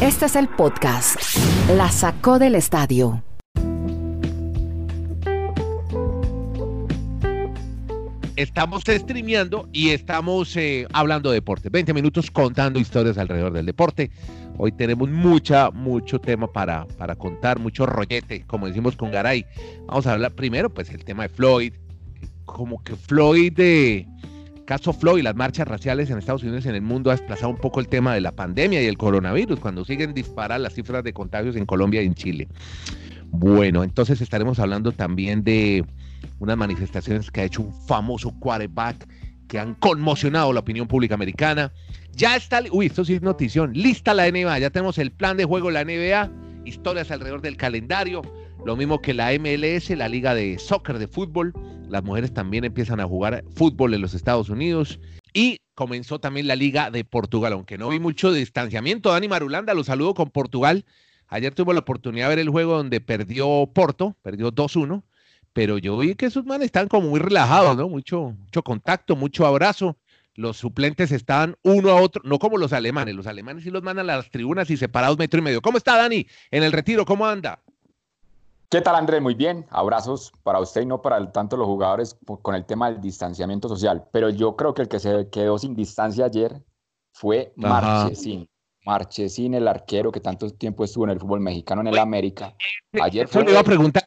Este es el podcast. La sacó del estadio. Estamos streameando y estamos eh, hablando de deporte. 20 minutos contando historias alrededor del deporte. Hoy tenemos mucha, mucho tema para, para contar, mucho rollete, como decimos con Garay. Vamos a hablar primero, pues, el tema de Floyd. Como que Floyd, de caso Floyd, las marchas raciales en Estados Unidos y en el mundo ha desplazado un poco el tema de la pandemia y el coronavirus, cuando siguen disparar las cifras de contagios en Colombia y en Chile. Bueno, entonces estaremos hablando también de unas manifestaciones que ha hecho un famoso quarterback que han conmocionado la opinión pública americana. Ya está, uy, esto sí es notición, lista la NBA, ya tenemos el plan de juego de la NBA, historias alrededor del calendario, lo mismo que la MLS, la liga de soccer, de fútbol, las mujeres también empiezan a jugar fútbol en los Estados Unidos y comenzó también la liga de Portugal, aunque no vi mucho distanciamiento, Dani Marulanda, lo saludo con Portugal. Ayer tuvo la oportunidad de ver el juego donde perdió Porto, perdió 2-1 pero yo vi que esos manes están como muy relajados, ¿no? Mucho, mucho contacto, mucho abrazo. Los suplentes estaban uno a otro, no como los alemanes. Los alemanes sí los mandan a las tribunas y separados metro y medio. ¿Cómo está Dani? En el retiro, ¿cómo anda? ¿Qué tal, Andrés? Muy bien. Abrazos para usted y no para tanto los jugadores con el tema del distanciamiento social. Pero yo creo que el que se quedó sin distancia ayer fue Marchesín. Marchesín, el arquero que tanto tiempo estuvo en el fútbol mexicano en el América. Ayer eso le iba a preguntar,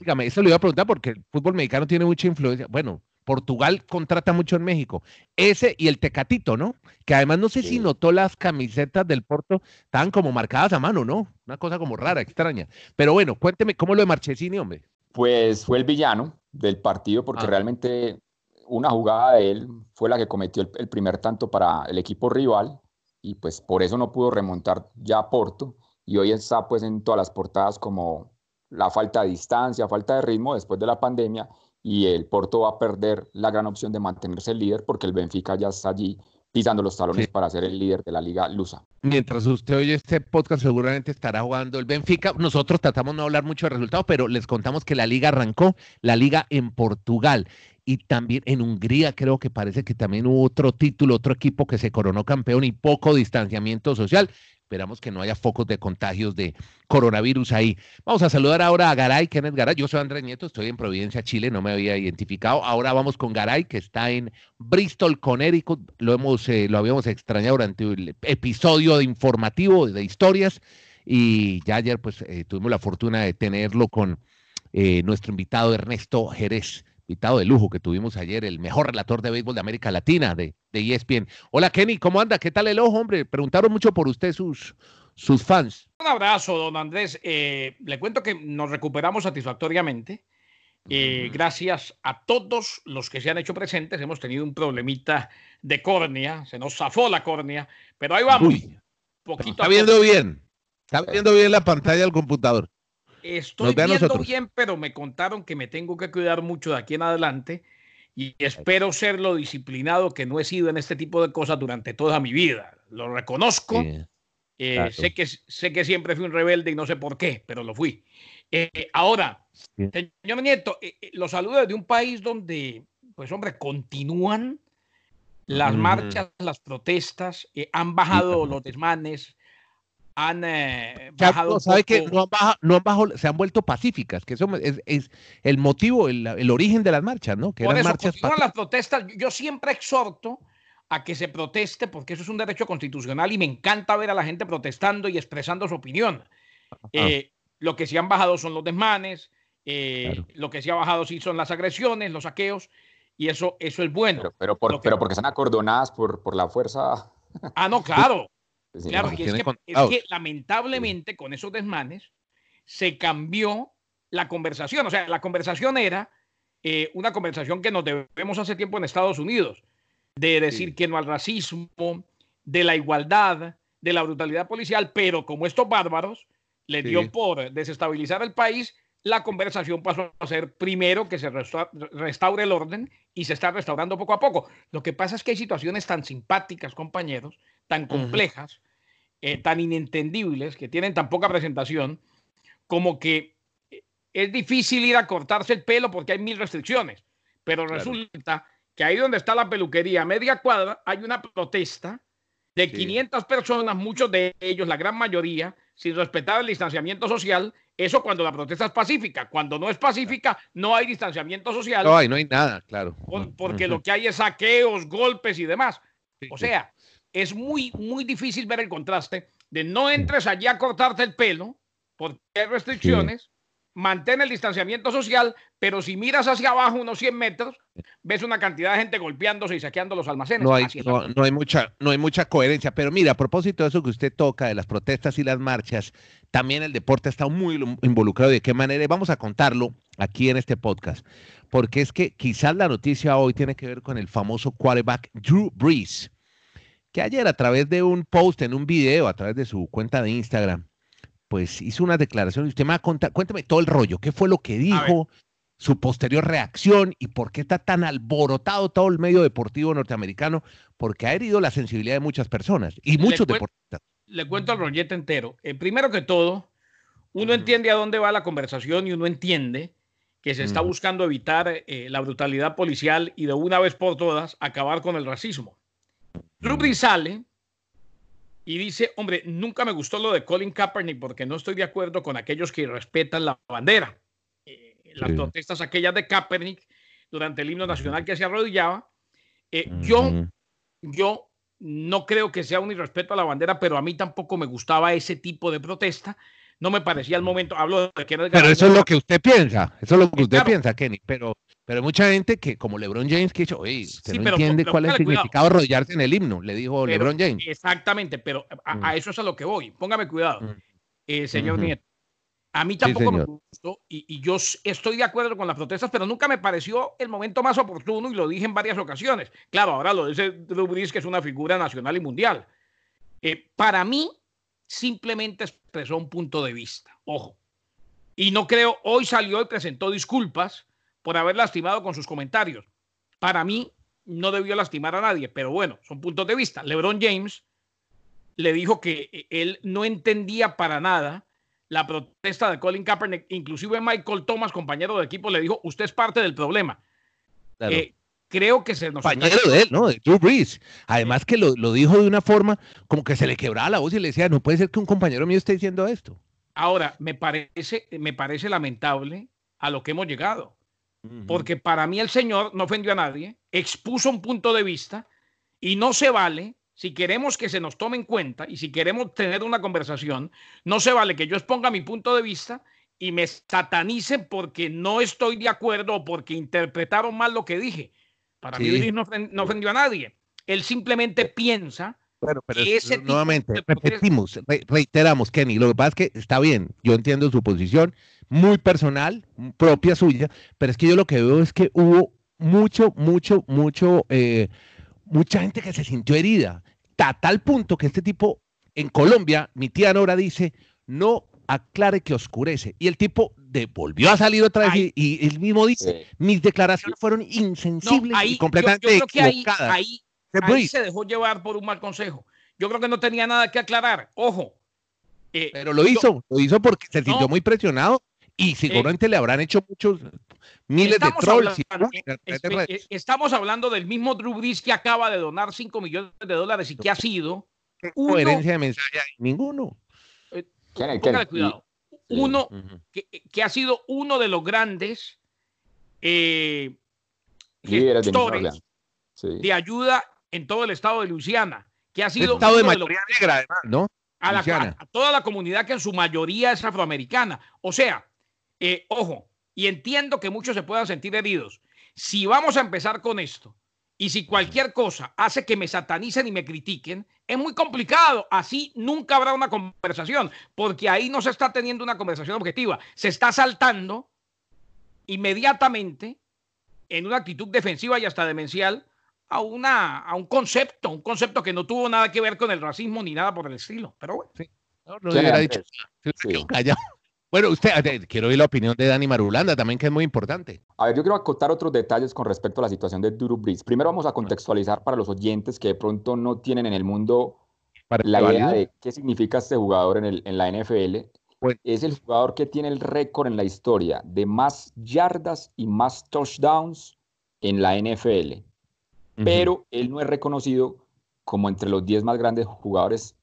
dígame, eso le iba a preguntar porque el fútbol mexicano tiene mucha influencia. Bueno, Portugal contrata mucho en México. Ese y el Tecatito, ¿no? Que además no sé si notó las camisetas del Porto, estaban como marcadas a mano, ¿no? Una cosa como rara, extraña. Pero bueno, cuénteme cómo lo de Marchesini, hombre. Pues fue el villano del partido porque ah. realmente una jugada de él fue la que cometió el primer tanto para el equipo rival y pues por eso no pudo remontar ya a Porto y hoy está pues en todas las portadas como la falta de distancia, falta de ritmo después de la pandemia y el Porto va a perder la gran opción de mantenerse el líder porque el Benfica ya está allí pisando los talones para ser el líder de la liga lusa. Mientras usted oye este podcast seguramente estará jugando el Benfica. Nosotros tratamos de no hablar mucho de resultados, pero les contamos que la liga arrancó, la liga en Portugal y también en Hungría creo que parece que también hubo otro título, otro equipo que se coronó campeón y poco distanciamiento social. Esperamos que no haya focos de contagios de coronavirus ahí. Vamos a saludar ahora a Garay, Kenneth Garay. Yo soy Andrés Nieto, estoy en Providencia, Chile, no me había identificado. Ahora vamos con Garay, que está en Bristol, Connecticut. Lo, hemos, eh, lo habíamos extrañado durante el episodio de informativo de historias. Y ya ayer pues eh, tuvimos la fortuna de tenerlo con eh, nuestro invitado Ernesto Jerez invitado de lujo que tuvimos ayer, el mejor relator de béisbol de América Latina de, de ESPN. Hola Kenny, ¿cómo anda? ¿Qué tal el ojo, hombre? Preguntaron mucho por usted sus, sus fans. Un abrazo, don Andrés. Eh, le cuento que nos recuperamos satisfactoriamente. Eh, gracias a todos los que se han hecho presentes. Hemos tenido un problemita de córnea, se nos zafó la córnea, pero ahí vamos. poquito está viendo bien, está viendo bien la pantalla del computador. Estoy viendo bien, pero me contaron que me tengo que cuidar mucho de aquí en adelante y espero ser lo disciplinado que no he sido en este tipo de cosas durante toda mi vida. Lo reconozco. Eh, sé, que, sé que siempre fui un rebelde y no sé por qué, pero lo fui. Eh, ahora, señor Nieto, eh, lo saludo desde un país donde, pues hombre, continúan las marchas, las protestas, han bajado los desmanes, han eh, bajado. ¿Sabe que no han, bajado, no han bajado, se han vuelto pacíficas? Que eso es, es el motivo, el, el, origen de las marchas, ¿no? Que Por eso, marchas las protestas. Yo siempre exhorto a que se proteste porque eso es un derecho constitucional y me encanta ver a la gente protestando y expresando su opinión. Eh, lo que sí han bajado son los desmanes, eh, lo que sí ha bajado sí son las agresiones, los saqueos, y eso, eso es bueno. Pero, pero, por, pero porque están acordonadas por, por la fuerza. Ah, no, claro. Claro, es que, lamentablemente con esos desmanes se cambió la conversación. O sea, la conversación era eh, una conversación que nos debemos hace tiempo en Estados Unidos, de decir que no al racismo, de la igualdad, de la brutalidad policial, pero como estos bárbaros le dio por desestabilizar el país, la conversación pasó a ser primero que se restaure el orden y se está restaurando poco a poco. Lo que pasa es que hay situaciones tan simpáticas, compañeros, tan complejas, eh, tan inentendibles, que tienen tan poca presentación, como que eh, es difícil ir a cortarse el pelo porque hay mil restricciones. Pero resulta que ahí donde está la peluquería, a media cuadra, hay una protesta de 500 personas, muchos de ellos, la gran mayoría, sin respetar el distanciamiento social, eso cuando la protesta es pacífica. Cuando no es pacífica, no hay distanciamiento social. No hay, no hay nada, claro. porque lo que hay es saqueos, golpes y demás. o sea, es muy, muy difícil ver el contraste de no entres allí a cortarte el pelo porque hay restricciones mantén el distanciamiento social, pero si miras hacia abajo unos 100 metros, ves una cantidad de gente golpeándose y saqueando los almacenes. No hay, no, hay, mucha, no hay mucha coherencia, pero mira, a propósito de eso que usted toca, de las protestas y las marchas, también el deporte está muy involucrado. ¿De qué manera? Vamos a contarlo aquí en este podcast, porque es que quizás la noticia hoy tiene que ver con el famoso quarterback Drew Brees, que ayer a través de un post en un video, a través de su cuenta de Instagram, pues hizo una declaración y usted me va a contar, cuéntame todo el rollo, qué fue lo que dijo, su posterior reacción y por qué está tan alborotado todo el medio deportivo norteamericano, porque ha herido la sensibilidad de muchas personas y muchos deportistas. Le cuento el rollete entero. Eh, primero que todo, uno entiende a dónde va la conversación y uno entiende que se está buscando evitar eh, la brutalidad policial y de una vez por todas acabar con el racismo. Rubri sale y dice, hombre, nunca me gustó lo de Colin Kaepernick porque no estoy de acuerdo con aquellos que respetan la bandera. Eh, las protestas aquellas de Kaepernick durante el himno nacional que se arrodillaba. Eh, yo, yo no creo que sea un irrespeto a la bandera, pero a mí tampoco me gustaba ese tipo de protesta. No me parecía el momento. Hablo de que Pero eso es lo que usted piensa. Eso es lo que usted piensa, Kenny. Pero pero hay mucha gente que, como LeBron James, que dicho, oye, usted no entiende cuál es el significado de arrodillarse en el himno, le dijo LeBron James. Exactamente, pero a, mm. eso es a lo que voy. Póngame cuidado, mm. eh, señor Nieto. A mí tampoco me gustó y, yo estoy de acuerdo con las protestas, pero nunca me pareció el momento más oportuno y lo dije en varias ocasiones. Claro, ahora lo dice Drew Brees, que es una figura nacional y mundial. Eh, para mí, simplemente expresó un punto de vista. Ojo. Y no creo, hoy salió y presentó disculpas por haber lastimado con sus comentarios. Para mí, no debió lastimar a nadie, pero bueno, son puntos de vista. LeBron James le dijo que él no entendía para nada la protesta de Colin Kaepernick. Inclusive Michael Thomas, compañero de equipo, le dijo, usted es parte del problema. Eh, creo que se nos... Compañero de él, ¿no? De Drew Brees. Además que lo, lo, dijo de una forma como que se le quebraba la voz y le decía, no puede ser que un compañero mío esté diciendo esto. Ahora, me parece, me parece lamentable a lo que hemos llegado porque para mí el Señor no ofendió a nadie, expuso un punto de vista y no se vale, si queremos que se nos tome en cuenta y si queremos tener una conversación, no se vale que yo exponga mi punto de vista y me satanice porque no estoy de acuerdo o porque interpretaron mal lo que dije. Para mí no, ofendió a nadie. Él simplemente piensa pero ese nuevamente, repetimos, reiteramos, Kenny, lo que pasa es que está bien, yo entiendo su posición, muy personal, propia suya, pero es que yo lo que veo es que hubo mucho, mucho, mucho, eh, mucha gente que se sintió herida, a tal punto que este tipo en Colombia, mi tía Nora dice, no aclare que oscurece. Y el tipo de, volvió a salir otra vez y, él mismo dice, mis declaraciones fueron insensibles y completamente equivocadas. Ahí, ahí, se dejó llevar por un mal consejo. Yo creo que no tenía nada que aclarar. Ojo. Eh, pero lo hizo, lo hizo porque se sintió muy presionado y seguramente eh, le habrán hecho muchos miles de trolls. Eh, estamos hablando del mismo Drew Brees que acaba de donar 5 millones de dólares y que ha sido. Uno, coherencia de mensaje ninguno. Eh, cuidado. Uno que, ha sido uno de los grandes eh, gestores de, ayuda en todo el estado de Luisiana. Que ha sido. estado de mayoría negra, además, ¿no? a, toda la comunidad que en su mayoría es afroamericana. O sea, eh, ojo, y entiendo que muchos se puedan sentir heridos. Si vamos a empezar con esto y si cualquier cosa hace que me satanicen y me critiquen, es muy complicado. Así nunca habrá una conversación, porque ahí no se está teniendo una conversación objetiva. Se está saltando inmediatamente en una actitud defensiva y hasta demencial a, una, a un concepto, un concepto que no tuvo nada que ver con el racismo ni nada por el estilo. Pero bueno. Sí. No, no hubiera dicho. Bueno, usted, quiero oír la opinión de Dani Marulanda también, que es muy importante. A ver, yo quiero acotar otros detalles con respecto a la situación de Drew Brees. Primero vamos a contextualizar para los oyentes que de pronto no tienen en el mundo la idea de qué significa este jugador en, el, en la NFL. Pues es el jugador que tiene el récord en la historia de más yardas y más touchdowns en la NFL. Pero él no es reconocido como entre los 10 más grandes jugadores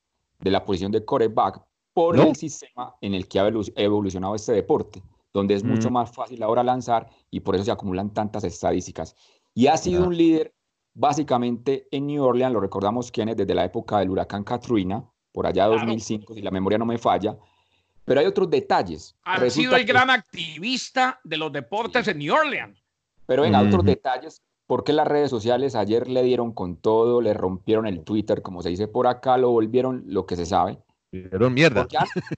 de la posición de coreback por el sistema en el que ha evolucionado este deporte, donde es mucho mm. más fácil ahora lanzar y por eso se acumulan tantas estadísticas. Y ha sido un líder básicamente en New Orleans, lo recordamos quién es desde la época del huracán Katrina, por allá 2005, si la memoria no me falla, pero hay otros detalles. Ha sido el gran activista de los deportes en New Orleans. Pero venga, otros detalles. ¿Por qué las redes sociales ayer le dieron con todo, le rompieron el Twitter, como se dice por acá, lo volvieron lo que se sabe? Dieron mierda.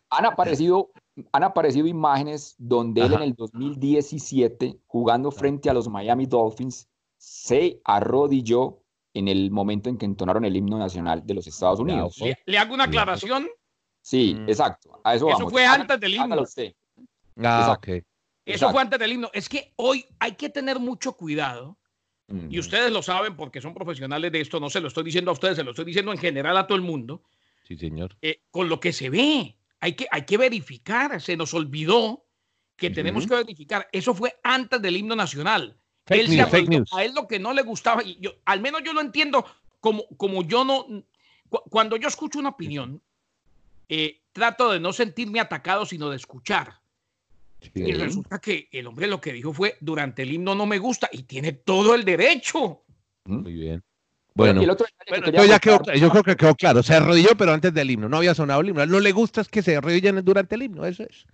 Han, aparecido, han aparecido imágenes donde él en el 2017, jugando frente a los Miami Dolphins, se arrodilló en el momento en que entonaron el himno nacional de los Estados Unidos. ¿Le, hago una aclaración? Sí, mm. exacto. eso, fue antes del himno. Ah, Eso fue antes del himno. Es que hoy hay que tener mucho cuidado. Y ustedes lo saben porque son profesionales de esto. No se lo estoy diciendo a ustedes, se lo estoy diciendo en general a todo el mundo. Sí, señor. Eh, con lo que se ve. Hay que, hay que verificar. Se nos olvidó que tenemos que verificar. Eso fue antes del himno nacional. A él lo que no le gustaba, y yo, al menos yo lo entiendo como, como yo no. cuando yo escucho una opinión, eh, trato de no sentirme atacado, sino de escuchar. Y resulta que el hombre lo que dijo fue, durante el himno no me gusta y tiene todo el derecho. Muy bien. Bueno, yo, ya quedó, yo creo que quedó claro. Se arrodilló, pero antes del himno. No había sonado el himno. No le gusta es que se arrodillen durante el himno. Eso es.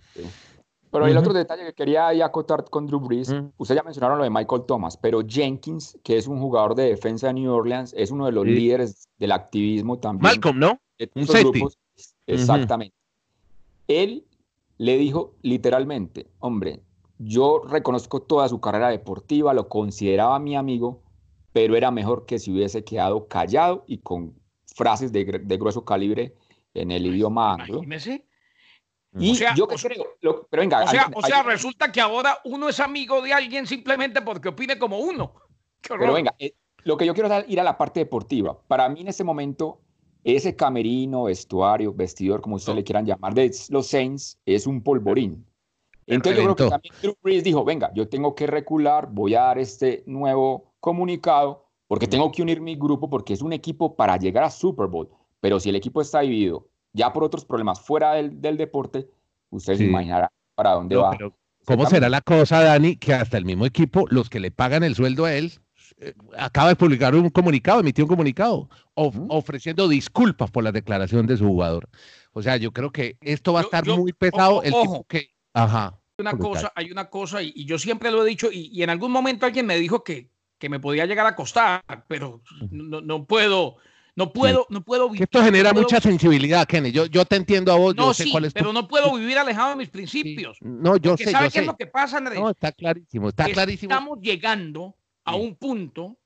Pero el otro detalle que quería acotar con Drew Brees, ustedes ya mencionaron lo de Michael Thomas, pero Jenkins, que es un jugador de defensa de New Orleans, es uno de los líderes del activismo también. Malcolm, ¿no? un grupos. Exactamente. Él le dijo literalmente, hombre, yo reconozco toda su carrera deportiva, lo consideraba mi amigo, pero era mejor que si hubiese quedado callado y con frases de, grueso calibre en el idioma anglo. Y yo creo, pero venga. O sea, o sea resulta que ahora uno es amigo de alguien simplemente porque opine como uno. Pero venga, eh, lo que yo quiero ir a la parte deportiva. Para mí en ese momento, ese camerino, vestuario, vestidor, como ustedes le quieran llamar, de los Saints, es un polvorín. Entonces yo creo que también Drew Brees dijo, venga, yo tengo que recular, voy a dar este nuevo comunicado, porque tengo que unir mi grupo, porque es un equipo para llegar a Super Bowl. Pero si el equipo está dividido ya por otros problemas fuera del, deporte, ustedes se imaginarán para dónde va. ¿Cómo será la cosa, Dani, que hasta el mismo equipo, los que le pagan el sueldo a él, eh, acaba de publicar un comunicado, emitió un comunicado ofreciendo disculpas por la declaración de su jugador? O sea, yo creo que esto va a estar muy pesado. el tipo que, ajá. Una cosa, hay una cosa, y, yo siempre lo he dicho, y, en algún momento alguien me dijo que, que me podía llegar a costar, pero no, no puedo, no puedo, no puedo vivir. Esto genera mucha sensibilidad, Kenny. Yo, yo te entiendo a vos. No, sé cuál es pero no puedo vivir alejado de mis principios. No, yo sé. ¿Sabe qué es lo que pasa, Andrés? No, está clarísimo, está clarísimo. Estamos llegando a un punto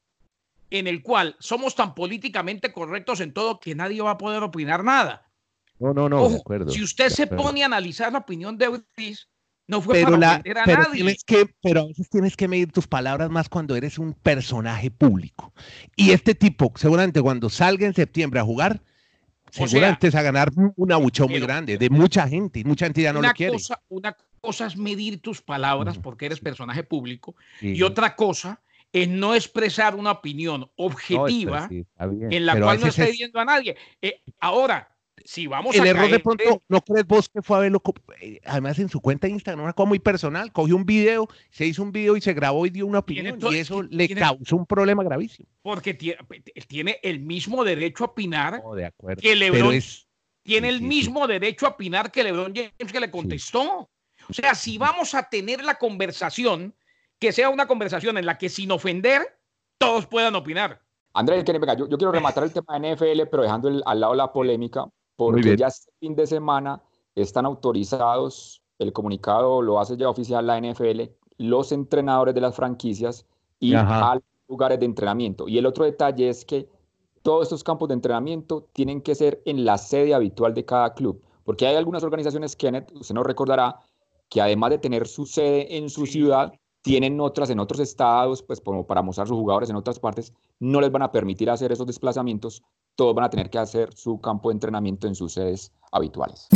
en el cual somos tan políticamente correctos en todo que nadie va a poder opinar nada. No, no, no, de acuerdo. Si usted se pone a analizar la opinión de Euris, no fue pero para a pero nadie. Tienes que, pero a veces tienes que medir tus palabras más cuando eres un personaje público. Y este tipo, seguramente cuando salga en septiembre a jugar, seguramente va a ganar un abucheo muy grande de mucha gente. Y mucha gente ya no lo quiere. una cosa es medir tus palabras porque eres personaje público. Y otra cosa es no expresar una opinión objetiva en la cual no esté viendo a nadie. Eh, ahora, si vamos el error de pronto, ¿no crees vos que fue a verlo? Eh, además, en su cuenta de Instagram, una cosa muy personal, cogió un video, se hizo un video y se grabó y dio una opinión, y eso le causó un problema gravísimo. Porque tiene, el mismo derecho a opinar de acuerdo, que LeBron tiene el mismo derecho a opinar que LeBron James que le contestó. O sea, si vamos a tener la conversación, que sea una conversación en la que sin ofender todos puedan opinar. Andrés, yo, yo quiero rematar el tema de NFL, pero dejando al lado la polémica, porque ya este fin de semana están autorizados, el comunicado lo hace ya oficial la NFL, los entrenadores de las franquicias y a lugares de entrenamiento. Y el otro detalle es que todos estos campos de entrenamiento tienen que ser en la sede habitual de cada club, porque hay algunas organizaciones, Kenneth, usted nos recordará, que además de tener su sede en su ciudad, tienen otras en otros estados, pues como para mostrar sus jugadores en otras partes, no les van a permitir hacer esos desplazamientos, todos van a tener que hacer su campo de entrenamiento en sus sedes habituales.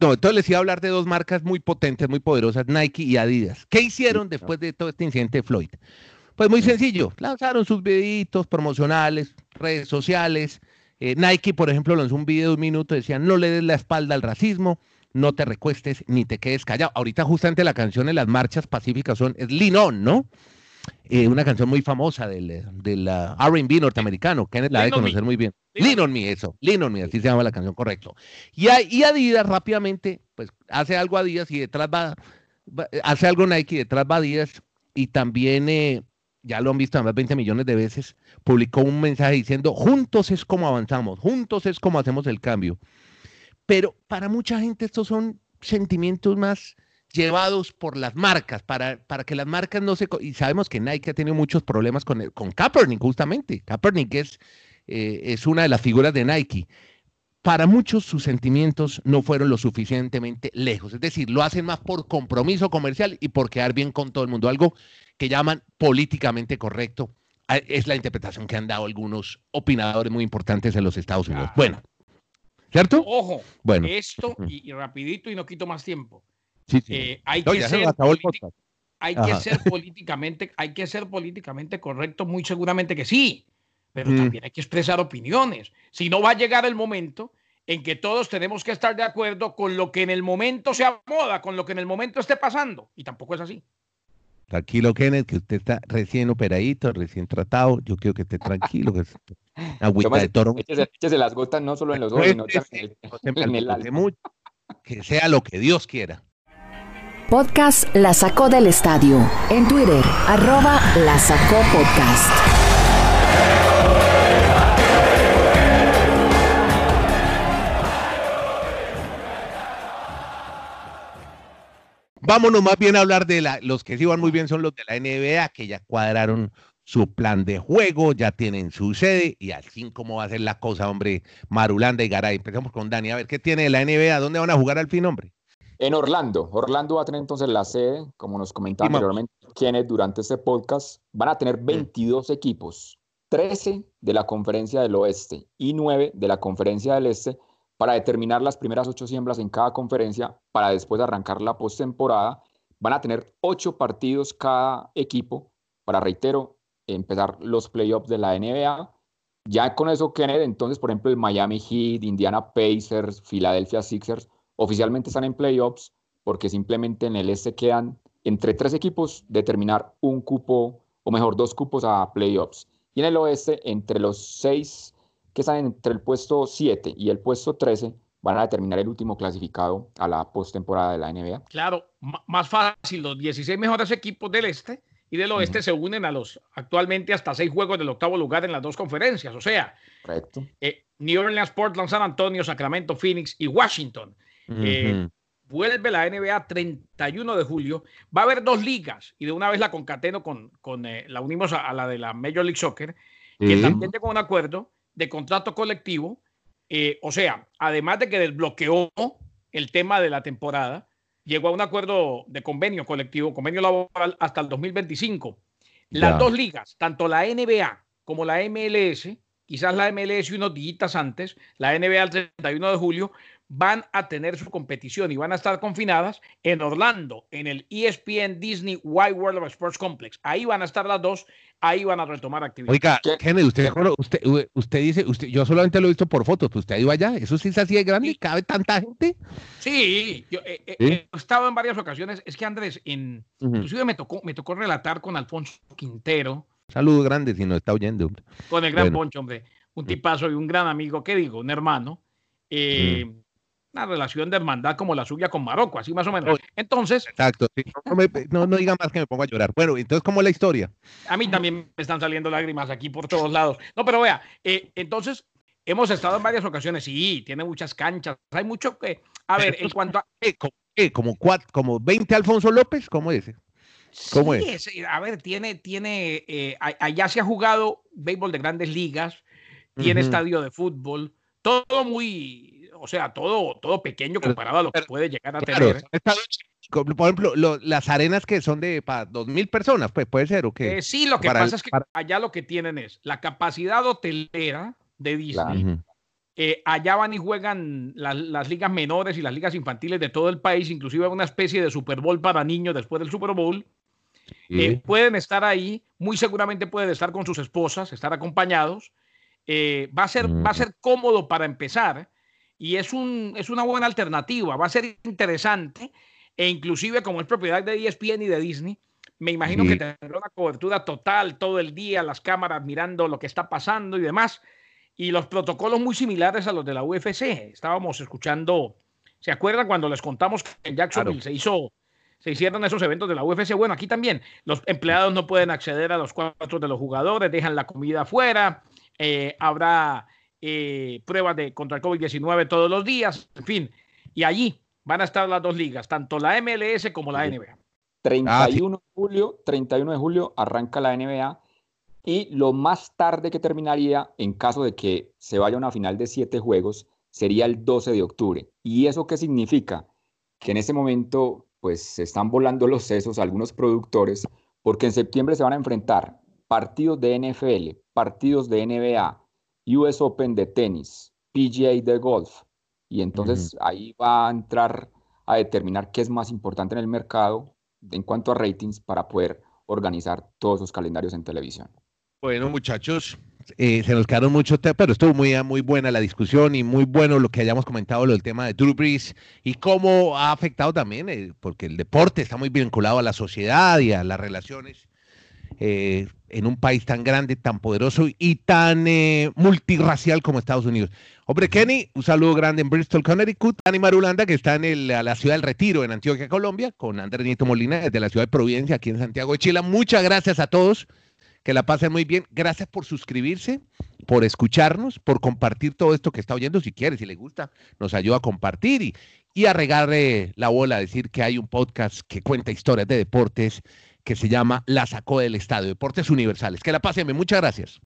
No, entonces les iba a hablar de dos marcas muy potentes, muy poderosas, Nike y Adidas. ¿Qué hicieron después de todo este incidente de Floyd? Pues muy sencillo, lanzaron sus videitos promocionales, redes sociales. Eh, Nike, por ejemplo, lanzó un video de un minuto, decía, no le des la espalda al racismo, no te recuestes ni te quedes callado. Ahorita justamente la canción en las marchas pacíficas son, es Lean On, ¿no? Eh, una canción muy famosa del, del R&B norteamericano, Kenneth la de conocer muy bien. Lean on me, eso, Lean on me, así se llama la canción, correcto. Y, y Adidas rápidamente, pues hace algo Adidas y detrás va, hace algo Nike, y detrás va Adidas y también, eh, ya lo han visto además 20 millones de veces, publicó un mensaje diciendo, juntos es como avanzamos, juntos es como hacemos el cambio. Pero para mucha gente estos son sentimientos más llevados por las marcas, para, para que las marcas no se... Y sabemos que Nike ha tenido muchos problemas con, el, con Kaepernick, justamente. Kaepernick es, eh, es una de las figuras de Nike. Para muchos sus sentimientos no fueron lo suficientemente lejos, es decir, lo hacen más por compromiso comercial y por quedar bien con todo el mundo, algo que llaman políticamente correcto. Ah, es la interpretación que han dado algunos opinadores muy importantes en los Estados Unidos. Bueno, ¿cierto? Ojo, bueno. esto y rapidito y no quito más tiempo hay, que ser hay que ser políticamente, hay que ser políticamente correcto, muy seguramente que sí, pero mm. también hay que expresar opiniones. Si no va a llegar el momento en que todos tenemos que estar de acuerdo con lo que en el momento se moda, con lo que en el momento esté pasando, y tampoco es así. Tranquilo, Kenneth, que usted está recién operadito, recién tratado. Yo quiero que esté tranquilo. Que agüita de toro. Échese, las gotas no solo en los ojos, sino también en el, alma. Que sea lo que Dios quiera. Podcast La Sacó del Estadio. En Twitter, arroba La Sacó Podcast. Vámonos más bien a hablar de la, los que sí van muy bien son los de la NBA, que ya cuadraron su plan de juego, ya tienen su sede y así como va a ser la cosa, hombre, Marulanda y Garay. Empezamos con Dani, a ver, ¿qué tiene la NBA? ¿Dónde van a jugar al fin, hombre? En Orlando, Orlando va a tener entonces la sede, como nos comentaba anteriormente quienes durante este podcast, van a tener 22 equipos, 13 de la conferencia del oeste y 9 de la conferencia del este, para determinar las primeras ocho siembras en cada conferencia, para después arrancar la postemporada. Van a tener ocho partidos cada equipo, para, reitero, empezar los playoffs de la NBA. Ya con eso, Kenneth, entonces, por ejemplo, el Miami Heat, Indiana Pacers, Philadelphia Sixers, oficialmente están en playoffs porque simplemente en el este quedan entre tres equipos determinar un cupo, o mejor, dos cupos a playoffs. Y en el oeste, entre los seis que están entre el puesto 7 y el puesto 13, van a determinar el último clasificado a la postemporada de la NBA. Claro, más fácil, los 16 mejores equipos del este y del oeste se unen a los actualmente hasta seis juegos del octavo lugar en las dos conferencias. O sea, eh, New Orleans, Portland, San Antonio, Sacramento, Phoenix y Washington eh, vuelve la NBA 31 de julio. Va a haber dos ligas y de una vez la concateno con, con eh, la unimos a, la de la Major League Soccer, que también tengo un acuerdo de contrato colectivo. Eh, o sea, además de que desbloqueó el tema de la temporada, llegó a un acuerdo de convenio colectivo, convenio laboral hasta el 2025. Las dos ligas, tanto la NBA como la MLS, quizás la MLS unos días antes, la NBA el 31 de julio, van a tener su competición y van a estar confinadas en Orlando, en el ESPN Disney Wide World of Sports Complex. Ahí van a estar las dos, ahí van a retomar actividad. Oiga, Kennedy, usted, usted, usted dice, usted, yo solamente lo he visto por fotos, ¿usted ha ido allá? ¿Eso sí es así de grande? ¿Cabe tanta gente? Sí, yo eh, eh, he estado en varias ocasiones. Es que Andrés, en, inclusive me tocó, me tocó relatar con Alfonso Quintero. Saludos grandes si nos está oyendo. Con el gran Poncho, hombre. Un tipazo y un gran amigo, ¿qué digo? Un hermano. Eh, una relación de hermandad como la suya con Marocco, así más o menos. Entonces. Exacto, no, no, diga más que me pongo a llorar. Bueno, entonces, ¿cómo es la historia? A mí también me están saliendo lágrimas aquí por todos lados. No, pero vea, eh, entonces, hemos estado en varias ocasiones, sí, tiene muchas canchas, hay mucho que. A ver, en cuanto a. ¿Como, cuatro, como 20 Alfonso López? ¿Cómo es? ¿Cómo es? A ver, tiene, tiene, eh, allá se ha jugado béisbol de grandes ligas, tiene estadio de fútbol, todo muy, o sea, todo, todo pequeño comparado a lo que puede llegar a tener. Por ejemplo, las arenas que son de para dos mil personas, pues puede ser o qué. Eh, sí, lo que pasa es que allá lo que tienen es la capacidad hotelera de Disney. Eh, allá van y juegan las ligas menores y las ligas infantiles de todo el país, inclusive una especie de Super Bowl para niños después del Super Bowl. Eh, pueden estar ahí, muy seguramente pueden estar con sus esposas, estar acompañados eh, va, a ser, va a ser cómodo para empezar y es, un, es una buena alternativa, va a ser interesante e inclusive como es propiedad de ESPN y de Disney, me imagino que tendrá una cobertura total todo el día, las cámaras mirando lo que está pasando y demás, y los protocolos muy similares a los de la UFC. Estábamos escuchando, ¿se acuerdan cuando les contamos que en Jacksonville se hizo se hicieron esos eventos de la UFC. Bueno, aquí también los empleados no pueden acceder a los cuartos de los jugadores, dejan la comida afuera, eh, habrá eh, pruebas de contra el COVID-19 todos los días, en fin, y allí van a estar las dos ligas, tanto la MLS como la NBA. 31 de julio, 31 de julio arranca la NBA y lo más tarde que terminaría, en caso de que se vaya a una final de siete juegos, sería el 12 de octubre. ¿Y eso qué significa? Que en ese momento pues se están volando los sesos algunos productores porque en septiembre se van a enfrentar partidos de NFL, partidos de NBA, US Open de tenis, PGA de golf. Y entonces ahí va a entrar a determinar qué es más importante en el mercado en cuanto a ratings para poder organizar todos esos calendarios en televisión. Bueno, muchachos, eh, se nos quedaron muchos temas, pero estuvo muy, muy buena la discusión y muy bueno lo que hayamos comentado, lo del tema de Drew Brees y cómo ha afectado también, eh, porque el deporte está muy vinculado a la sociedad y a las relaciones eh, en un país tan grande, tan poderoso y tan multirracial como Estados Unidos. Hombre, Kenny, un saludo grande en Bristol, Connecticut. Dani Marulanda, que está en la ciudad del Retiro, en Antioquia, Colombia, con Andrés Nieto Molina, desde la ciudad de Providencia, aquí en Santiago de Chile. Muchas gracias a todos que la pasen muy bien. Gracias por suscribirse, por escucharnos, por compartir todo esto que está oyendo. Si quiere, si le gusta, nos ayuda a compartir y, y a regarle la bola, decir que hay un podcast que cuenta historias de deportes que se llama La Sacó del Estadio, Deportes Universales. Que la pasen. Muchas gracias.